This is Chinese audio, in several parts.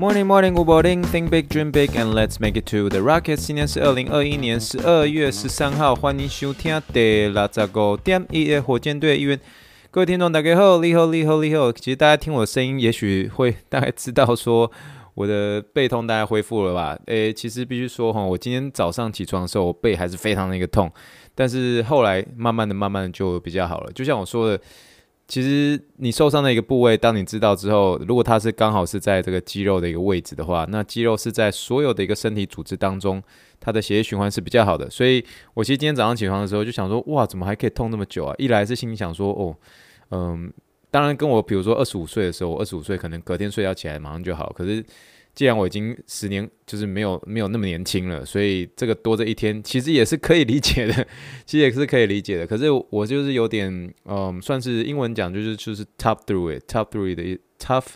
Morning, morning, good morning. Think big, dream big, and let's make it to the rockets. 今天是二零二一年十二月十三号，欢迎收听第六十五点一的火箭队一员。各位听众，大家好，你好，你好，你好。其实大家听我的声音，也许会大概知道说我的背痛大概恢复了吧？诶，其实必须说哈，我今天早上起床的时候，我背还是非常的一个痛，但是后来慢慢的、慢慢的就比较好了。就像我说的。其实你受伤的一个部位，当你知道之后，如果它是刚好是在这个肌肉的一个位置的话，那肌肉是在所有的一个身体组织当中，它的血液循环是比较好的。所以我其实今天早上起床的时候就想说，哇，怎么还可以痛那么久啊？一来是心里想说，哦，嗯，当然跟我比如说二十五岁的时候，我二十五岁可能隔天睡觉起来马上就好，可是。既然我已经十年就是没有没有那么年轻了，所以这个多这一天其实也是可以理解的，其实也是可以理解的。可是我就是有点，嗯，算是英文讲就是就是 tough through it，tough through it，tough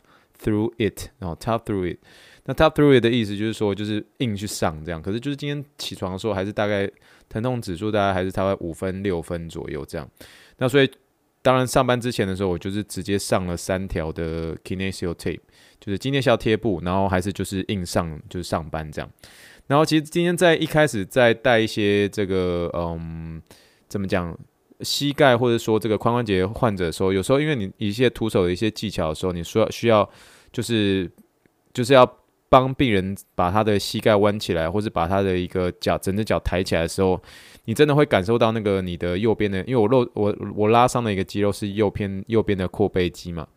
through it，然后 tough through it。那 tough through it 的意思就是说就是硬去上这样。可是就是今天起床的时候还是大概疼痛指数大概还是大概五分六分左右这样。那所以。当然，上班之前的时候，我就是直接上了三条的 Kinesio Tape，就是肌内效贴布，然后还是就是硬上，就是上班这样。然后其实今天在一开始在带一些这个，嗯，怎么讲，膝盖或者说这个髋关节患者的时候，有时候因为你一些徒手的一些技巧的时候，你需要需要就是就是要帮病人把他的膝盖弯起来，或者把他的一个脚整只脚抬起来的时候。你真的会感受到那个你的右边的，因为我肉我我拉伤的一个肌肉是右边右边的阔背肌嘛，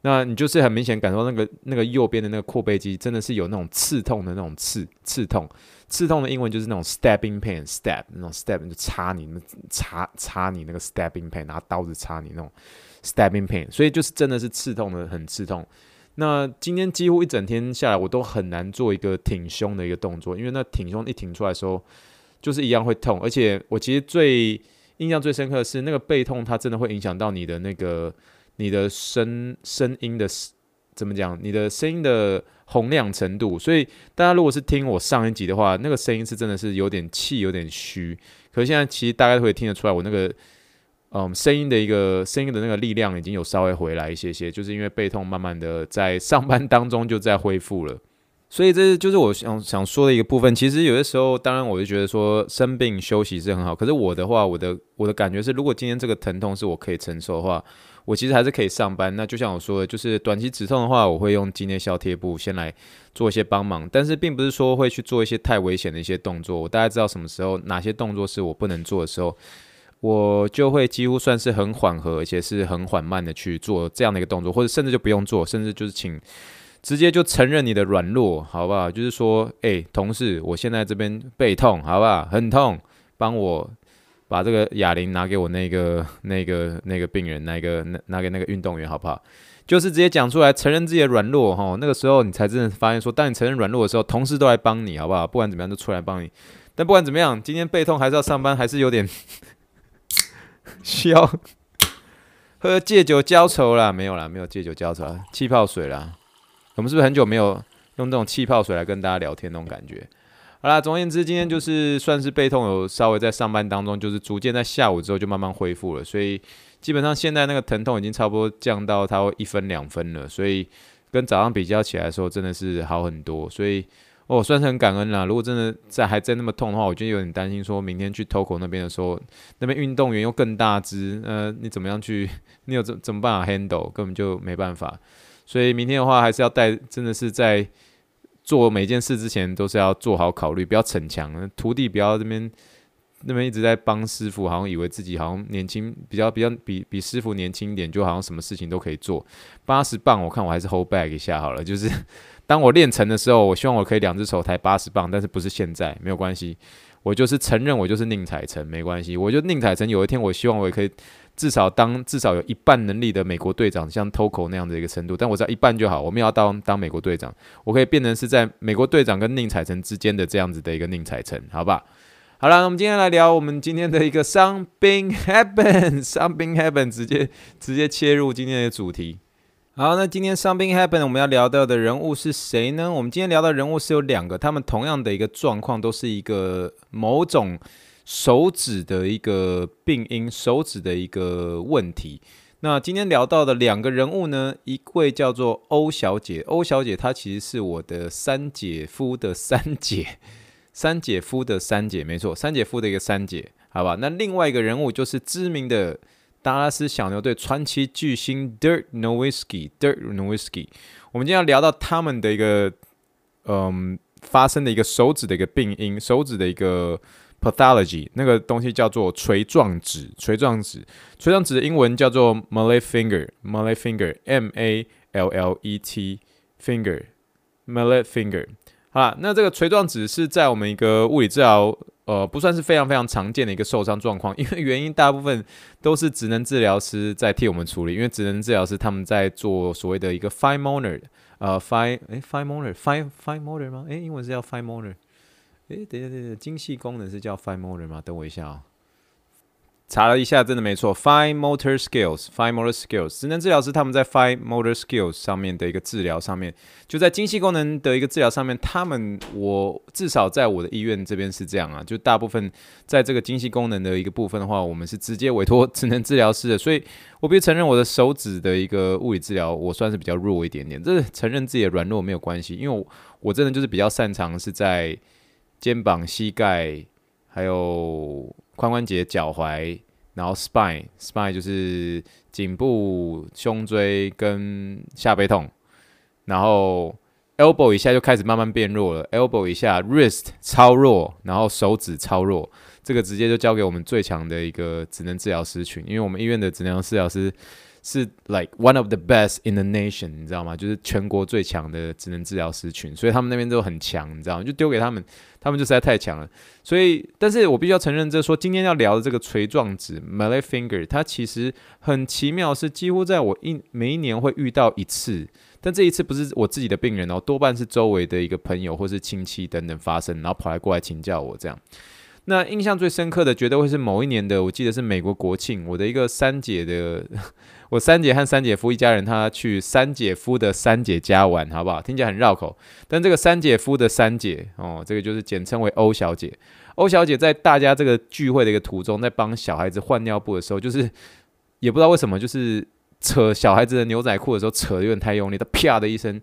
那你就是很明显感受到那个那个右边的那个阔背肌真的是有那种刺痛的那种刺刺痛，刺痛的英文就是那种 stabbing pain，stab 那种 stab 就插你那，插插你那个 stabbing pain，拿刀子插你那种 stabbing pain，所以就是真的是刺痛的很刺痛。那今天几乎一整天下来，我都很难做一个挺胸的一个动作，因为那挺胸一挺出来的时候。就是一样会痛，而且我其实最印象最深刻的是那个背痛，它真的会影响到你的那个你的声声音的怎么讲，你的声音的洪亮程度。所以大家如果是听我上一集的话，那个声音是真的是有点气，有点虚。可是现在其实大家都会听得出来，我那个嗯声音的一个声音的那个力量已经有稍微回来一些些，就是因为背痛慢慢的在上班当中就在恢复了。所以这就是我想想说的一个部分。其实有些时候，当然我就觉得说生病休息是很好。可是我的话，我的我的感觉是，如果今天这个疼痛是我可以承受的话，我其实还是可以上班。那就像我说的，就是短期止痛的话，我会用肌内效贴布先来做一些帮忙。但是并不是说会去做一些太危险的一些动作。我大概知道什么时候哪些动作是我不能做的时候，我就会几乎算是很缓和，而且是很缓慢的去做这样的一个动作，或者甚至就不用做，甚至就是请。直接就承认你的软弱，好不好？就是说，哎、同事，我现在这边背痛，好不好？很痛，帮我把这个哑铃拿给我那个、那个、那个病人，那个、拿拿给那个运动员，好不好？就是直接讲出来，承认自己的软弱，哈，那个时候你才真的发现说，当你承认软弱的时候，同事都来帮你，好不好？不管怎么样，都出来帮你。但不管怎么样，今天背痛还是要上班，还是有点需要喝借酒浇愁啦，没有啦，没有借酒浇愁，气泡水啦。我们是不是很久没有用这种气泡水来跟大家聊天那种感觉？好啦，总而言之，今天就是算是背痛有稍微在上班当中，就是逐渐在下午之后就慢慢恢复了，所以基本上现在那个疼痛已经差不多降到它会一分两分了，所以跟早上比较起来的时候真的是好很多，所以哦算是很感恩啦。如果真的在还真那么痛的话，我就有点担心，说明天去 Toko 那边的时候，那边运动员又更大只，呃，你怎么样去？你有怎怎么办法 handle？根本就没办法。所以明天的话，还是要带，真的是在做每件事之前，都是要做好考虑，不要逞强。徒弟不要这边那边一直在帮师傅，好像以为自己好像年轻，比较比较比比师傅年轻一点，就好像什么事情都可以做。八十磅，我看我还是 hold back 一下好了。就是 当我练成的时候，我希望我可以两只手抬八十磅，但是不是现在，没有关系。我就是承认我就是宁采臣，没关系。我就宁采臣，有一天我希望我也可以。至少当至少有一半能力的美国队长，像 TOCO 那样的一个程度，但我只要一半就好。我们要当当美国队长，我可以变成是在美国队长跟宁采臣之间的这样子的一个宁采臣，好吧？好了，我们今天来聊我们今天的一个 Something Happened，Something Happened，直接直接切入今天的主题。好，那今天 something happen，我们要聊到的人物是谁呢？我们今天聊到的人物是有两个，他们同样的一个状况，都是一个某种手指的一个病因，手指的一个问题。那今天聊到的两个人物呢，一位叫做欧小姐，欧小姐她其实是我的三姐夫的三姐。三姐夫的三姐，没错，三姐夫的一个三姐，好吧。那另外一个人物就是知名的达拉斯小牛队传奇巨星 Dirk Nowitzki，Dirk Nowitzki。我们今天要聊到他们的一个，嗯，发生的一个手指的一个病因，手指的一个 pathology，那个东西叫做锤状指，锤状指，锤状指的英文叫做 Mallet finger，Mallet finger，M A L L E T finger，Mallet finger。啊，那这个锤状指是在我们一个物理治疗，呃，不算是非常非常常见的一个受伤状况，因为原因大部分都是职能治疗师在替我们处理，因为职能治疗师他们在做所谓的一个 fine motor，呃，fine，诶，fine motor，fine fine motor 吗？诶，英文是叫 fine motor，诶，等一下等一下，精细功能是叫 fine motor 吗？等我一下啊、哦。查了一下，真的没错。Fine motor skills，fine motor skills，职能治疗师他们在 fine motor skills 上面的一个治疗上面，就在精细功能的一个治疗上面，他们我至少在我的医院这边是这样啊，就大部分在这个精细功能的一个部分的话，我们是直接委托职能治疗师的，所以我必须承认我的手指的一个物理治疗，我算是比较弱一点点。这承认自己的软弱没有关系，因为我我真的就是比较擅长是在肩膀、膝盖还有。髋关节、脚踝，然后 spine，spine 就是颈部、胸椎跟下背痛，然后 elbow 一下就开始慢慢变弱了，elbow 一下 wrist 超弱，然后手指超弱，这个直接就交给我们最强的一个职能治疗师群，因为我们医院的职能治疗师。是 like one of the best in the nation，你知道吗？就是全国最强的职能治疗师群，所以他们那边都很强，你知道吗？就丢给他们，他们就实在太强了。所以，但是我必须要承认，这说今天要聊的这个锤状指 （mallet finger），它其实很奇妙，是几乎在我一每一年会遇到一次，但这一次不是我自己的病人哦，多半是周围的一个朋友或是亲戚等等发生，然后跑来过来请教我这样。那印象最深刻的，绝对会是某一年的，我记得是美国国庆，我的一个三姐的。我三姐和三姐夫一家人，他去三姐夫的三姐家玩，好不好？听起来很绕口，但这个三姐夫的三姐哦，这个就是简称为欧小姐。欧小姐在大家这个聚会的一个途中，在帮小孩子换尿布的时候，就是也不知道为什么，就是扯小孩子的牛仔裤的时候，扯得有点太用力，他啪的一声，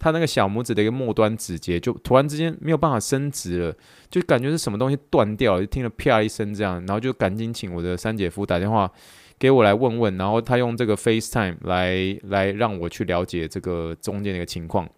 他那个小拇指的一个末端指节就突然之间没有办法伸直了，就感觉是什么东西断掉了，就听了啪一声这样，然后就赶紧请我的三姐夫打电话。给我来问问，然后他用这个 FaceTime 来来让我去了解这个中间的一个情况。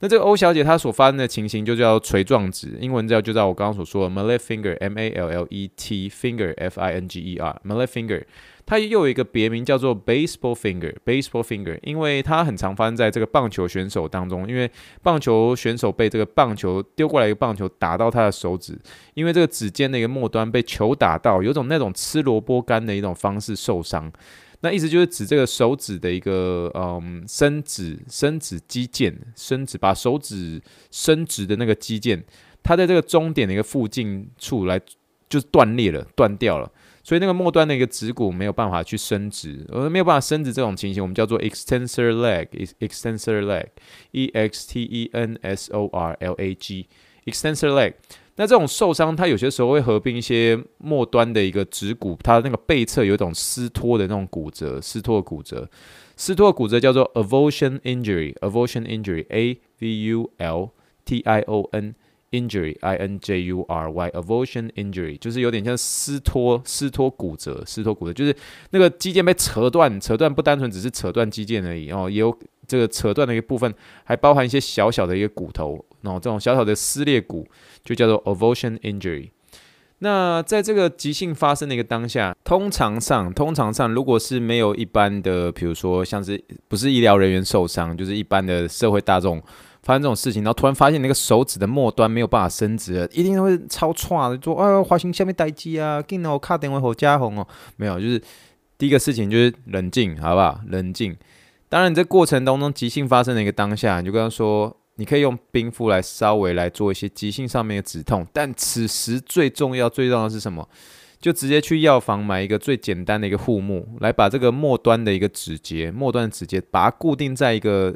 那这个欧小姐她所发生的情形就叫锤状指，英文叫就叫我刚刚所说的 Mallet finger，M A L L E T finger，F I N G E R，Mallet finger。它又有一个别名叫做 baseball finger，baseball finger，因为它很常发生在这个棒球选手当中，因为棒球选手被这个棒球丢过来一个棒球打到他的手指，因为这个指尖的一个末端被球打到，有种那种吃萝卜干的一种方式受伤，那意思就是指这个手指的一个嗯伸指伸指肌腱伸指把手指伸直的那个肌腱，它在这个中点的一个附近处来就是断裂了，断掉了。所以那个末端的一个指骨没有办法去伸直，而没有办法伸直这种情形，我们叫做 extensor leg，extensor leg，e x t e n s o r l a g，extensor leg。那这种受伤，它有些时候会合并一些末端的一个指骨，它那个背侧有一种撕脱的那种骨折，撕脱骨折，撕脱骨折叫做 avulsion injury，avulsion injury，a v u l t i o n。Injury, I N J U R Y, avulsion injury，就是有点像撕脱、撕脱骨折、撕脱骨折，就是那个肌腱被扯断，扯断不单纯只是扯断肌腱而已哦，也有这个扯断的一个部分，还包含一些小小的一个骨头，然后这种小小的撕裂骨就叫做 avulsion injury。那在这个急性发生的一个当下，通常上，通常上，如果是没有一般的，比如说像是不是医疗人员受伤，就是一般的社会大众。发生这种事情，然后突然发现那个手指的末端没有办法伸直了，一定会超错的，说啊，滑行下面待机啊，给我卡电话和家红哦，没有，就是第一个事情就是冷静，好不好？冷静。当然，你在过程当中急性发生的一个当下，你就跟他说，你可以用冰敷来稍微来做一些急性上面的止痛。但此时最重要、最重要的是什么？就直接去药房买一个最简单的一个护木，来把这个末端的一个指节、末端的指节，把它固定在一个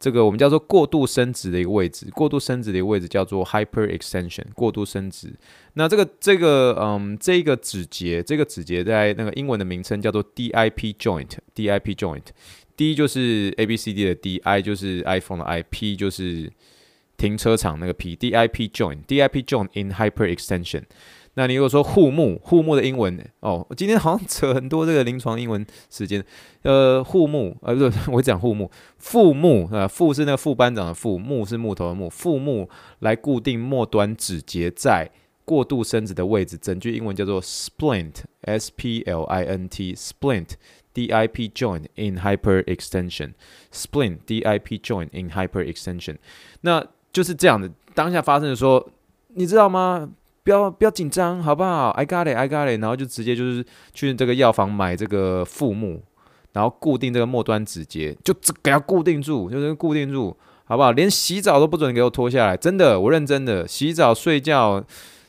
这个我们叫做过度伸直的一个位置。过度伸直的一个位置叫做 hyperextension，过度伸直。那这个这个嗯，这个指节，这个指节在那个英文的名称叫做 DIP joint，DIP joint D 就是 A B C D 的 D，I 就是 iPhone 的 I，P 就是停车场那个 P，D I P Join，D I P Join in hyperextension。那你如果说护木，护木的英文哦，我今天好像扯很多这个临床英文时间。呃，护木，呃，不是，我讲护木，副木啊，副是那个副班长的副，木是木头的木，副木来固定末端指节在过度伸直的位置。整句英文叫做 splint，s p l i n t，splint DIP joint in hyperextension，splint d i p joint in hyperextension。那就是这样的，当下发生的时候，你知道吗？不要不要紧张，好不好？I got it, I got it。然后就直接就是去这个药房买这个副木，然后固定这个末端指节，就给它固定住，就是固定住，好不好？连洗澡都不准给我脱下来，真的，我认真的。洗澡、睡觉、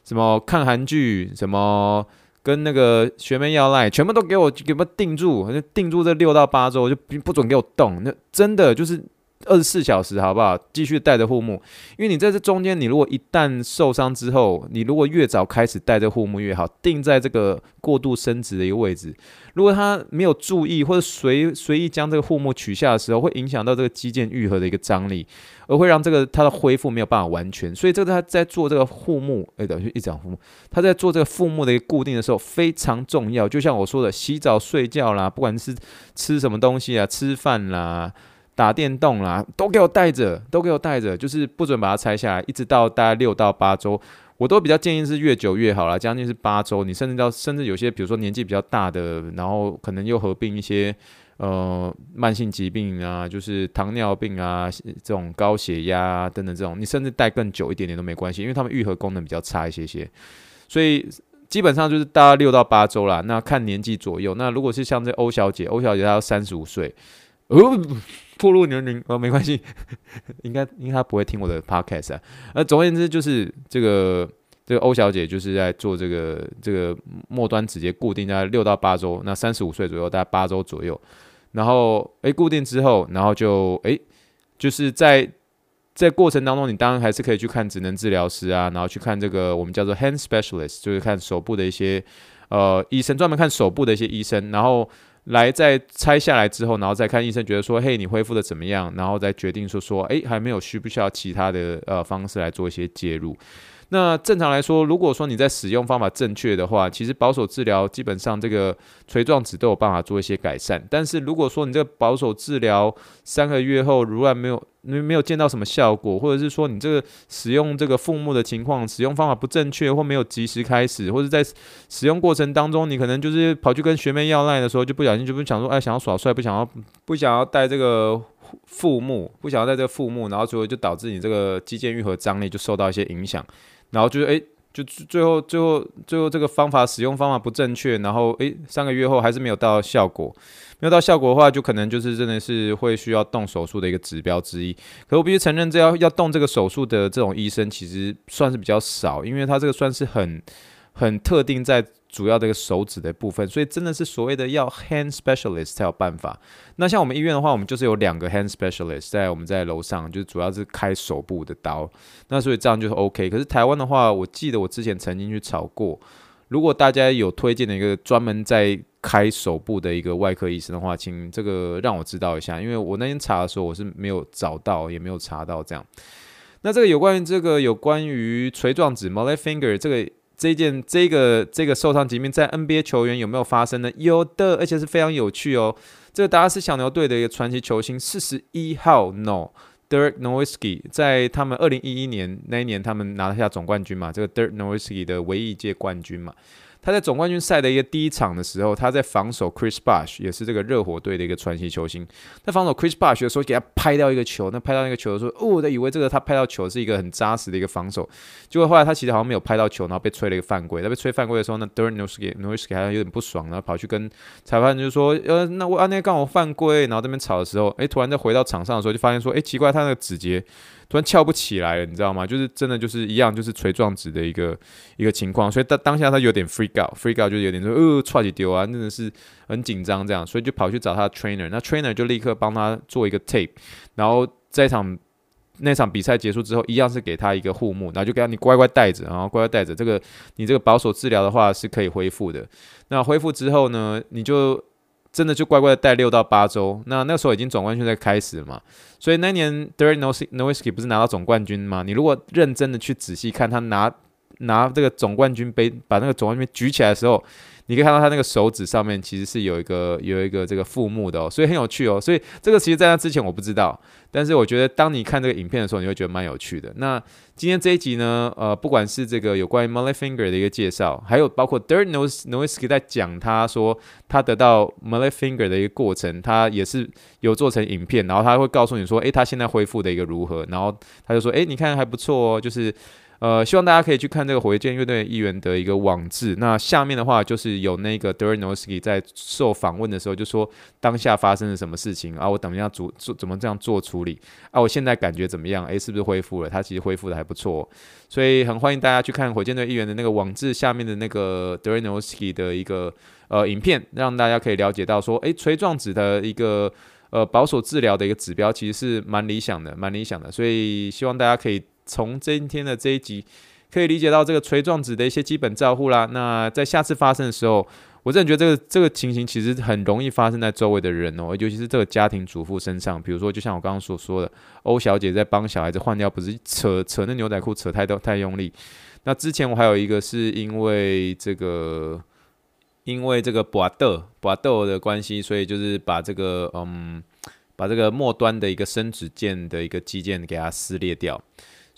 什么看韩剧、什么跟那个学妹要赖，全部都给我给我定住，定住这六到八周，就不准给我动。那真的就是。二十四小时，好不好？继续带着护木，因为你在这中间，你如果一旦受伤之后，你如果越早开始带着护木越好，定在这个过度伸直的一个位置。如果他没有注意，或者随随意将这个护木取下的时候，会影响到这个肌腱愈合的一个张力，而会让这个它的恢复没有办法完全。所以这个他在做这个护木，哎，等于一讲护木，他在做这个护木的一个固定的时候非常重要。就像我说的，洗澡、睡觉啦，不管是吃什么东西啊，吃饭啦。打电动啦，都给我带着，都给我带着，就是不准把它拆下来，一直到大概六到八周，我都比较建议是越久越好啦，将近是八周，你甚至到甚至有些，比如说年纪比较大的，然后可能又合并一些呃慢性疾病啊，就是糖尿病啊，这种高血压等等这种，你甚至带更久一点点都没关系，因为他们愈合功能比较差一些些，所以基本上就是大概六到八周啦，那看年纪左右，那如果是像这欧小姐，欧小姐她要三十五岁，哦。暴露年龄哦，没关系，应该应该他不会听我的 podcast 啊。呃，总而言之，就是这个这个欧小姐就是在做这个这个末端直接固定在六到八周，那三十五岁左右，大概八周左右。然后诶，固定之后，然后就诶，就是在在过程当中，你当然还是可以去看职能治疗师啊，然后去看这个我们叫做 hand specialist，就是看手部的一些呃医生，专门看手部的一些医生，然后。来，再拆下来之后，然后再看医生觉得说，嘿，你恢复的怎么样？然后再决定说说，哎，还没有需不需要其他的呃方式来做一些介入。那正常来说，如果说你在使用方法正确的话，其实保守治疗基本上这个锤状指都有办法做一些改善。但是如果说你这个保守治疗三个月后如然没有没没有见到什么效果，或者是说你这个使用这个副木的情况，使用方法不正确或没有及时开始，或者在使用过程当中，你可能就是跑去跟学妹要赖的时候，就不小心就不想说，哎，想要耍帅，不想要不想要带这个副木，不想要在这个副木，然后最后就导致你这个肌腱愈合张力就受到一些影响。然后就是哎，就最后最后最后这个方法使用方法不正确，然后哎，三个月后还是没有到效果，没有到效果的话，就可能就是真的是会需要动手术的一个指标之一。可我必须承认，这要要动这个手术的这种医生其实算是比较少，因为他这个算是很很特定在。主要这个手指的部分，所以真的是所谓的要 hand specialist 才有办法。那像我们医院的话，我们就是有两个 hand specialist 在我们在楼上，就是主要是开手部的刀。那所以这样就是 OK。可是台湾的话，我记得我之前曾经去炒过，如果大家有推荐的一个专门在开手部的一个外科医生的话，请这个让我知道一下，因为我那天查的时候我是没有找到，也没有查到这样。那这个有关于这个有关于锤状指 Mallet finger 这个。这件这个这个受伤疾病在 NBA 球员有没有发生呢？有的，而且是非常有趣哦。这个达拉斯小牛队的一个传奇球星，四十一号 No Dirk Nowitzki，在他们二零一一年那一年，他们拿了下总冠军嘛，这个 Dirk Nowitzki 的唯一一届冠军嘛。他在总冠军赛的一个第一场的时候，他在防守 Chris Bosh，也是这个热火队的一个传奇球星。在防守 Chris Bosh 的时候，给他拍到一个球，那拍到那个球的时候，哦，我以为这个他拍到球是一个很扎实的一个防守，结果后来他其实好像没有拍到球，然后被吹了一个犯规。他被吹犯规的时候那，Dirk Nowitzki 还有点不爽，然后跑去跟裁判就说：“呃，那我啊那刚好犯规。”然后这边吵的时候，诶，突然再回到场上的时候，就发现说：“诶，奇怪，他那个指节。”突然翘不起来了，你知道吗？就是真的就是一样，就是锤状指的一个一个情况，所以当当下他有点 freak out，freak out 就有点说呃，踹起丢啊，真的是很紧张这样，所以就跑去找他的 trainer，那 trainer 就立刻帮他做一个 tape，然后在场。那场比赛结束之后，一样是给他一个护目，然后就给他你乖乖带着，然后乖乖带着这个，你这个保守治疗的话是可以恢复的。那恢复之后呢，你就真的就乖乖的待六到八周。那那时候已经总冠军在开始了嘛，所以那年 Dirk Nowitzki 不是拿到总冠军吗？你如果认真的去仔细看他拿拿这个总冠军杯，把那个总冠军举起来的时候。你可以看到他那个手指上面其实是有一个有一个这个副目的哦，所以很有趣哦。所以这个其实在那之前我不知道，但是我觉得当你看这个影片的时候，你会觉得蛮有趣的。那今天这一集呢，呃，不管是这个有关于 Molly Finger 的一个介绍，还有包括 Dirt Nowitzki 在讲他说他得到 Molly Finger 的一个过程，他也是有做成影片，然后他会告诉你说，诶，他现在恢复的一个如何，然后他就说，诶，你看还不错哦，就是。呃，希望大家可以去看这个火箭乐队议员的一个网志。那下面的话就是有那个 Dirk Nowitzki 在受访问的时候就说当下发生了什么事情啊，我等一下做做怎么这样做处理啊，我现在感觉怎么样？诶，是不是恢复了？他其实恢复的还不错，所以很欢迎大家去看火箭队议员的那个网志下面的那个 Dirk Nowitzki 的一个呃影片，让大家可以了解到说，诶，锤状指的一个呃保守治疗的一个指标其实是蛮理想的，蛮理想的，所以希望大家可以。从今天的这一集，可以理解到这个锤状指的一些基本照护啦。那在下次发生的时候，我真的觉得这个这个情形其实很容易发生在周围的人哦，尤其是这个家庭主妇身上。比如说，就像我刚刚所说的，欧小姐在帮小孩子换尿，不是扯扯那牛仔裤扯太多太用力。那之前我还有一个是因为这个，因为这个拔豆拔豆的关系，所以就是把这个嗯，把这个末端的一个生殖腱的一个肌腱给它撕裂掉。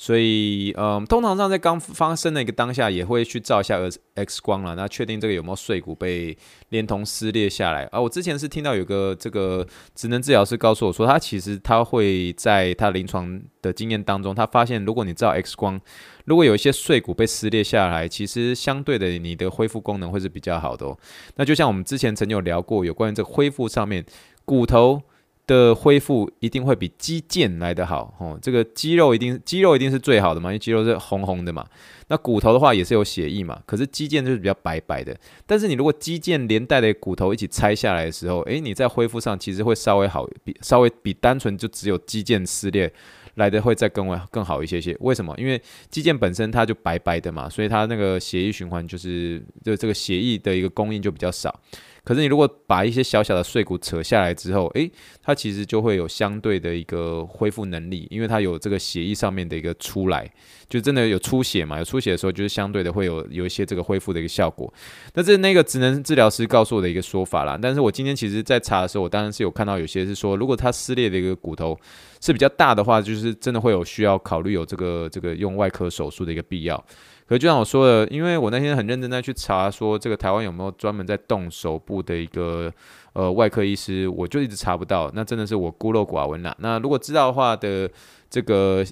所以，嗯，通常上在刚发生的一个当下，也会去照一下 X 光了，那确定这个有没有碎骨被连同撕裂下来。啊，我之前是听到有个这个职能治疗师告诉我说，他其实他会在他临床的经验当中，他发现如果你照 X 光，如果有一些碎骨被撕裂下来，其实相对的你的恢复功能会是比较好的哦。那就像我们之前曾经有聊过，有关于这个恢复上面骨头。的恢复一定会比肌腱来得好哦，这个肌肉一定肌肉一定是最好的嘛，因为肌肉是红红的嘛。那骨头的话也是有血液嘛，可是肌腱就是比较白白的。但是你如果肌腱连带的骨头一起拆下来的时候，诶，你在恢复上其实会稍微好，比稍微比单纯就只有肌腱撕裂来的会再更为更好一些些。为什么？因为肌腱本身它就白白的嘛，所以它那个血液循环就是就这个血液的一个供应就比较少。可是你如果把一些小小的碎骨扯下来之后，诶，它其实就会有相对的一个恢复能力，因为它有这个血液上面的一个出来，就真的有出血嘛，有出血的时候，就是相对的会有有一些这个恢复的一个效果。那这是那个职能治疗师告诉我的一个说法啦。但是我今天其实在查的时候，我当然是有看到有些是说，如果它撕裂的一个骨头是比较大的话，就是真的会有需要考虑有这个这个用外科手术的一个必要。可就像我说的，因为我那天很认真在去查，说这个台湾有没有专门在动手部的一个呃外科医师，我就一直查不到。那真的是我孤陋寡闻啦。那如果知道的话的这个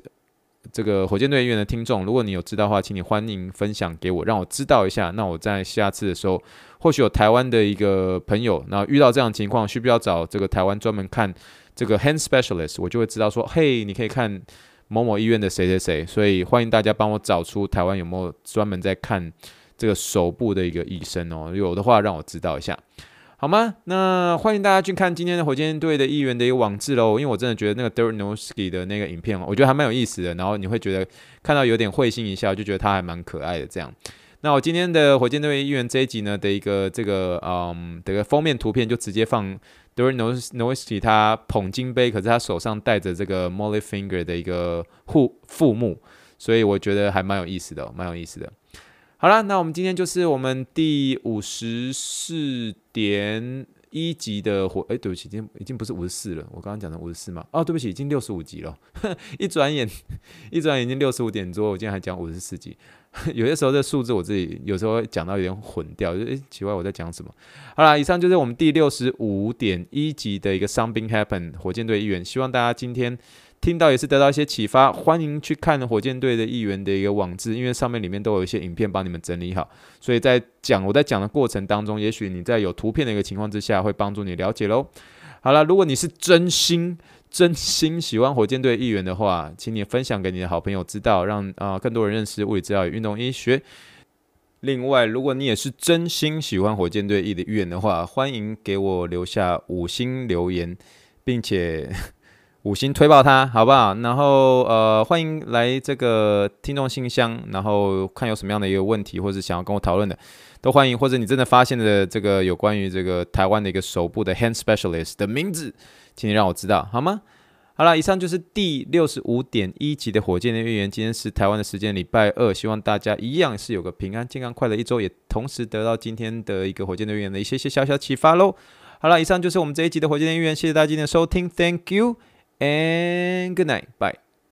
这个火箭队医院的听众，如果你有知道的话，请你欢迎分享给我，让我知道一下。那我在下次的时候，或许有台湾的一个朋友，那遇到这样的情况，需不需要找这个台湾专门看这个 hand specialist，我就会知道说，嘿，你可以看。某某医院的谁谁谁，所以欢迎大家帮我找出台湾有没有专门在看这个手部的一个医生哦，有的话让我知道一下，好吗？那欢迎大家去看今天的火箭队的议员的一个网志喽，因为我真的觉得那个 Dernowski 的那个影片，我觉得还蛮有意思的，然后你会觉得看到有点会心一笑，就觉得他还蛮可爱的这样。那我今天的火箭队议员这一集呢的一个这个嗯这个封面图片就直接放。Dirk Nowitzki 他捧金杯，可是他手上戴着这个 Molly Finger 的一个护护目，所以我觉得还蛮有意思的，蛮有意思的。好了，那我们今天就是我们第五十四点一级的火，哎，对不起，已经已经不是五十四了，我刚刚讲的五十四嘛，哦，对不起，已经六十五级了，一转眼，一转眼已经六十五点多，我今天还讲五十四级。有些时候这数字我自己有时候讲到有点混掉，就诶奇怪我在讲什么。好啦，以上就是我们第六十五点一级的一个伤兵 Happen 火箭队一员，希望大家今天听到也是得到一些启发。欢迎去看火箭队的议员的一个网志，因为上面里面都有一些影片帮你们整理好，所以在讲我在讲的过程当中，也许你在有图片的一个情况之下，会帮助你了解喽。好了，如果你是真心真心喜欢火箭队议员的话，请你分享给你的好朋友知道，让啊、更多人认识物理治疗与运动医学。另外，如果你也是真心喜欢火箭队议的议员的话，欢迎给我留下五星留言，并且五星推爆他，好不好？然后呃，欢迎来这个听众信箱，然后看有什么样的一个问题，或者想要跟我讨论的，都欢迎。或者你真的发现了这个有关于这个台湾的一个手部的 hand specialist 的名字，请你让我知道，好吗？好了，以上就是第六十五点一集的火箭的预言。今天是台湾的时间，礼拜二，希望大家一样是有个平安、健康、快乐一周，也同时得到今天的一个火箭的预言的一些些小小启发喽。好了，以上就是我们这一集的火箭的预言，谢谢大家今天的收听，Thank you and good night. Bye.